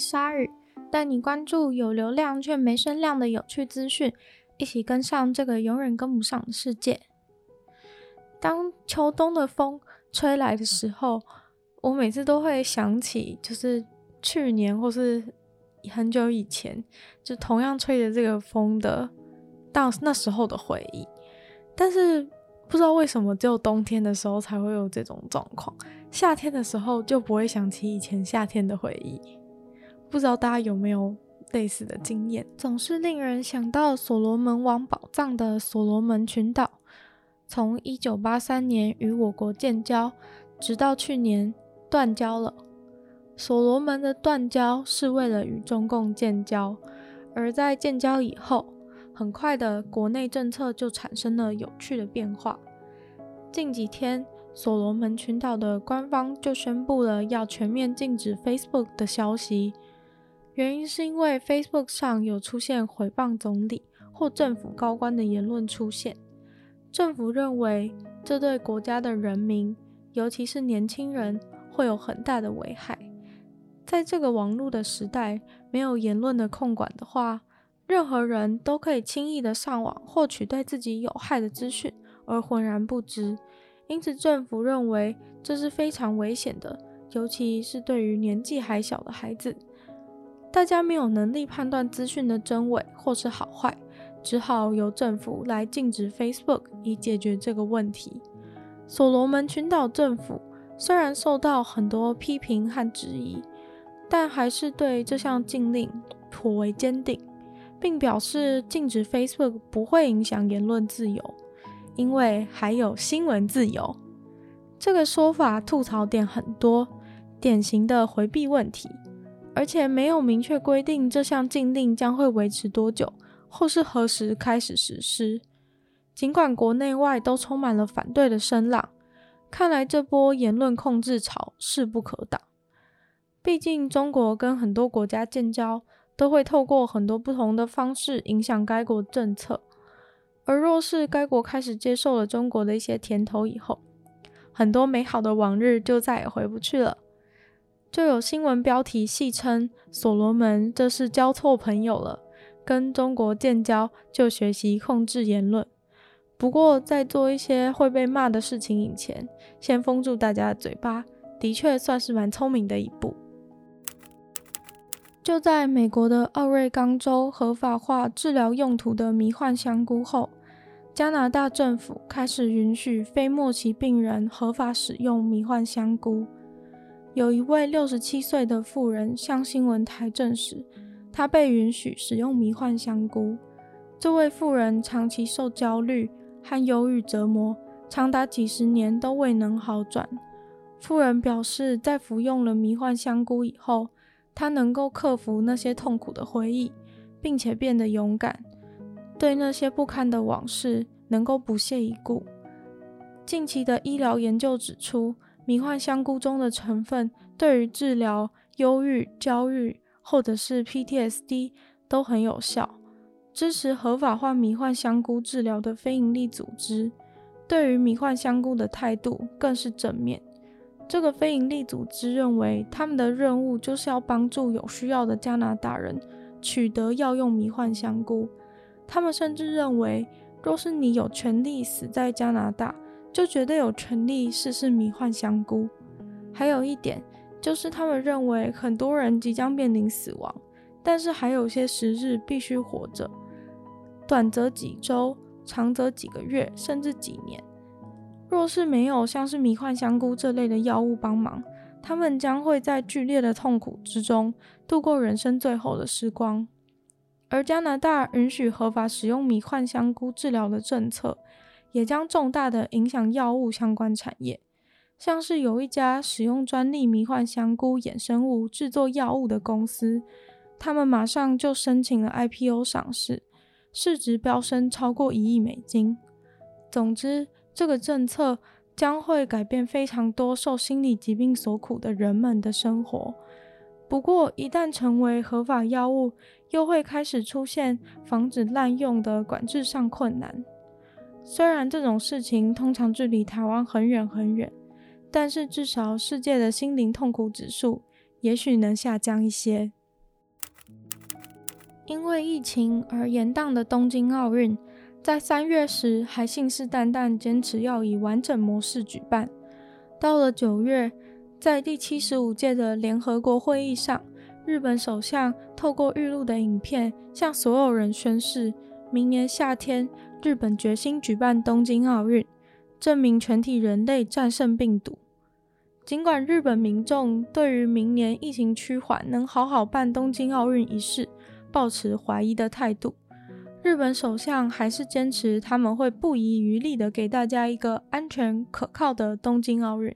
鲨语，带你关注有流量却没声量的有趣资讯，一起跟上这个永远跟不上的世界。当秋冬的风吹来的时候，我每次都会想起，就是去年或是很久以前，就同样吹着这个风的，到那时候的回忆。但是不知道为什么，只有冬天的时候才会有这种状况，夏天的时候就不会想起以前夏天的回忆。不知道大家有没有类似的经验？总是令人想到所罗门王宝藏的所罗门群岛，从一九八三年与我国建交，直到去年断交了。所罗门的断交是为了与中共建交，而在建交以后。很快的，国内政策就产生了有趣的变化。近几天，所罗门群岛的官方就宣布了要全面禁止 Facebook 的消息，原因是因为 Facebook 上有出现诽谤总理或政府高官的言论出现。政府认为这对国家的人民，尤其是年轻人，会有很大的危害。在这个网络的时代，没有言论的控管的话，任何人都可以轻易的上网获取对自己有害的资讯，而浑然不知。因此，政府认为这是非常危险的，尤其是对于年纪还小的孩子。大家没有能力判断资讯的真伪或是好坏，只好由政府来禁止 Facebook 以解决这个问题。所罗门群岛政府虽然受到很多批评和质疑，但还是对这项禁令颇为坚定。并表示禁止 Facebook 不会影响言论自由，因为还有新闻自由。这个说法吐槽点很多，典型的回避问题，而且没有明确规定这项禁令将会维持多久，或是何时开始实施。尽管国内外都充满了反对的声浪，看来这波言论控制潮势不可挡。毕竟中国跟很多国家建交。都会透过很多不同的方式影响该国政策，而若是该国开始接受了中国的一些甜头以后，很多美好的往日就再也回不去了。就有新闻标题戏称所罗门这是交错朋友了，跟中国建交就学习控制言论。不过在做一些会被骂的事情以前，先封住大家的嘴巴，的确算是蛮聪明的一步。就在美国的奥瑞冈州合法化治疗用途的迷幻香菇后，加拿大政府开始允许非末期病人合法使用迷幻香菇。有一位六十七岁的妇人向新闻台证实，她被允许使用迷幻香菇。这位妇人长期受焦虑和忧郁折磨，长达几十年都未能好转。妇人表示，在服用了迷幻香菇以后，她能够克服那些痛苦的回忆，并且变得勇敢，对那些不堪的往事能够不屑一顾。近期的医疗研究指出，迷幻香菇中的成分对于治疗忧郁、焦虑或者是 PTSD 都很有效。支持合法化迷幻香菇治疗的非营利组织，对于迷幻香菇的态度更是正面。这个非营利组织认为，他们的任务就是要帮助有需要的加拿大人取得药用迷幻香菇。他们甚至认为，若是你有权利死在加拿大，就绝对有权利试试迷幻香菇。还有一点，就是他们认为很多人即将面临死亡，但是还有些时日必须活着，短则几周，长则几个月，甚至几年。若是没有像是迷幻香菇这类的药物帮忙，他们将会在剧烈的痛苦之中度过人生最后的时光。而加拿大允许合法使用迷幻香菇治疗的政策，也将重大的影响药物相关产业。像是有一家使用专利迷幻香菇衍生物制作药物的公司，他们马上就申请了 IPO 上市，市值飙升超过一亿美金。总之，这个政策将会改变非常多受心理疾病所苦的人们的生活。不过，一旦成为合法药物，又会开始出现防止滥用的管制上困难。虽然这种事情通常距离台湾很远很远，但是至少世界的心灵痛苦指数也许能下降一些。因为疫情而延宕的东京奥运，在三月时还信誓旦旦坚持要以完整模式举办。到了九月，在第七十五届的联合国会议上，日本首相透过预录的影片向所有人宣誓，明年夏天日本决心举办东京奥运，证明全体人类战胜病毒。尽管日本民众对于明年疫情趋缓能好好办东京奥运一事，抱持怀疑的态度，日本首相还是坚持他们会不遗余力的给大家一个安全可靠的东京奥运。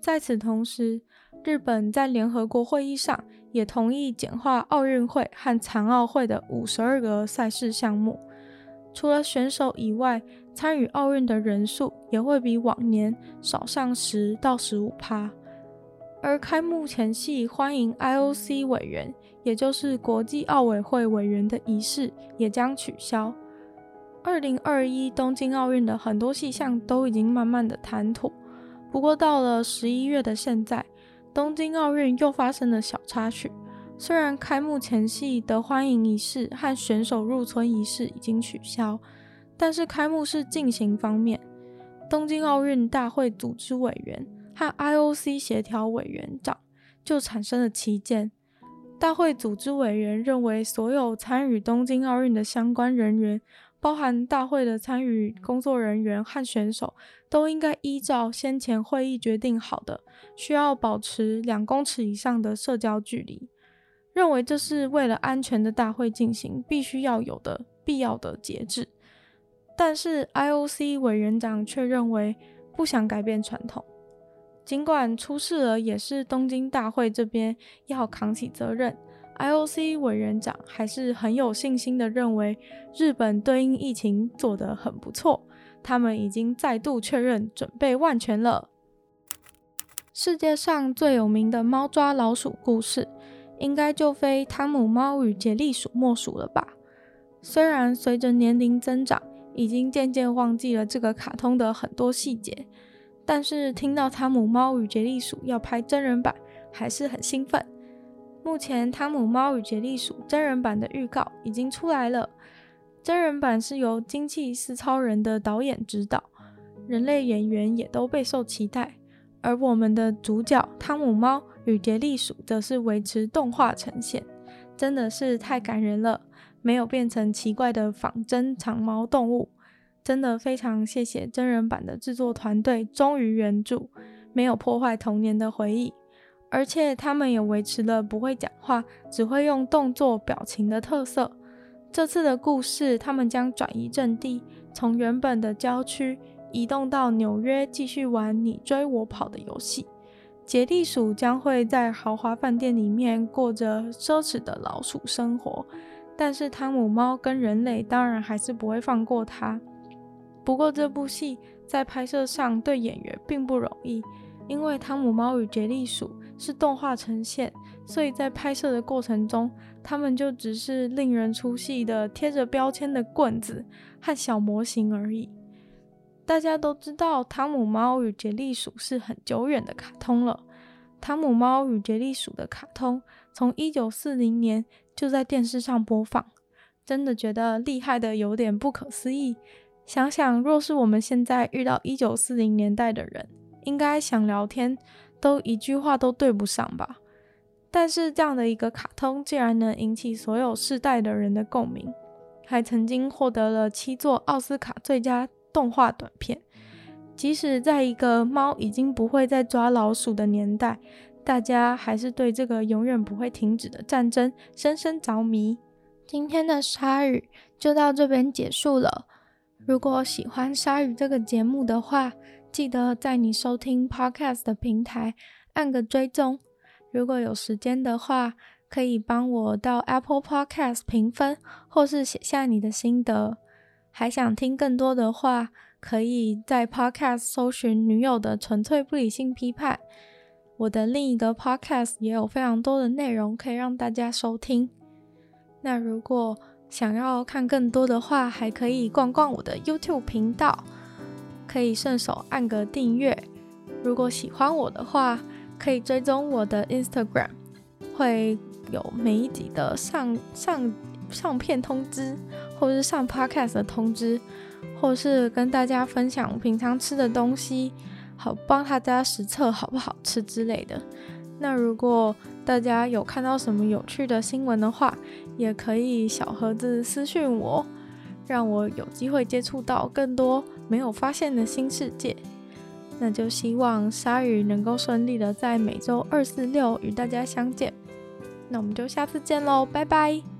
在此同时，日本在联合国会议上也同意简化奥运会和残奥会的五十二个赛事项目，除了选手以外，参与奥运的人数也会比往年少上十到十五趴。而开幕前夕欢迎 IOC 委员，也就是国际奥委会委员的仪式也将取消。二零二一东京奥运的很多细项都已经慢慢的谈妥，不过到了十一月的现在，东京奥运又发生了小插曲。虽然开幕前夕的欢迎仪式和选手入村仪式已经取消，但是开幕式进行方面，东京奥运大会组织委员。和 IOC 协调委员长就产生了歧见。大会组织委员认为，所有参与东京奥运的相关人员，包含大会的参与工作人员和选手，都应该依照先前会议决定好的，需要保持两公尺以上的社交距离。认为这是为了安全的大会进行必须要有的必要的节制。但是 IOC 委员长却认为，不想改变传统。尽管出事了，也是东京大会这边要扛起责任。IOC 委员长还是很有信心的，认为日本对应疫情做得很不错，他们已经再度确认准备万全了。世界上最有名的猫抓老鼠故事，应该就非《汤姆猫与杰利鼠》莫属了吧？虽然随着年龄增长，已经渐渐忘记了这个卡通的很多细节。但是听到《汤姆猫与杰利鼠》要拍真人版，还是很兴奋。目前《汤姆猫与杰利鼠》真人版的预告已经出来了，真人版是由《惊气四超人》的导演指导，人类演员也都备受期待。而我们的主角汤姆猫与杰利鼠则是维持动画呈现，真的是太感人了，没有变成奇怪的仿真长毛动物。真的非常谢谢真人版的制作团队忠于原著，没有破坏童年的回忆，而且他们也维持了不会讲话，只会用动作表情的特色。这次的故事，他们将转移阵地，从原本的郊区移动到纽约，继续玩你追我跑的游戏。杰利鼠将会在豪华饭店里面过着奢侈的老鼠生活，但是汤姆猫跟人类当然还是不会放过它。不过这部戏在拍摄上对演员并不容易，因为《汤姆猫与杰利鼠》是动画呈现，所以在拍摄的过程中，他们就只是令人出戏的贴着标签的棍子和小模型而已。大家都知道，《汤姆猫与杰利鼠》是很久远的卡通了，《汤姆猫与杰利鼠》的卡通从一九四零年就在电视上播放，真的觉得厉害的有点不可思议。想想，若是我们现在遇到一九四零年代的人，应该想聊天都一句话都对不上吧？但是这样的一个卡通，竟然能引起所有世代的人的共鸣，还曾经获得了七座奥斯卡最佳动画短片。即使在一个猫已经不会再抓老鼠的年代，大家还是对这个永远不会停止的战争深深着迷。今天的鲨鱼就到这边结束了。如果喜欢《鲨鱼》这个节目的话，记得在你收听 Podcast 的平台按个追踪。如果有时间的话，可以帮我到 Apple Podcast 评分，或是写下你的心得。还想听更多的话，可以在 Podcast 搜寻“女友的纯粹不理性批判”。我的另一个 Podcast 也有非常多的内容可以让大家收听。那如果想要看更多的话，还可以逛逛我的 YouTube 频道，可以顺手按个订阅。如果喜欢我的话，可以追踪我的 Instagram，会有每一集的上上上片通知，或是上 podcast 的通知，或是跟大家分享平常吃的东西，好帮大家实测好不好吃之类的。那如果大家有看到什么有趣的新闻的话，也可以小盒子私讯我，让我有机会接触到更多没有发现的新世界。那就希望鲨鱼能够顺利的在每周二、四、六与大家相见。那我们就下次见喽，拜拜。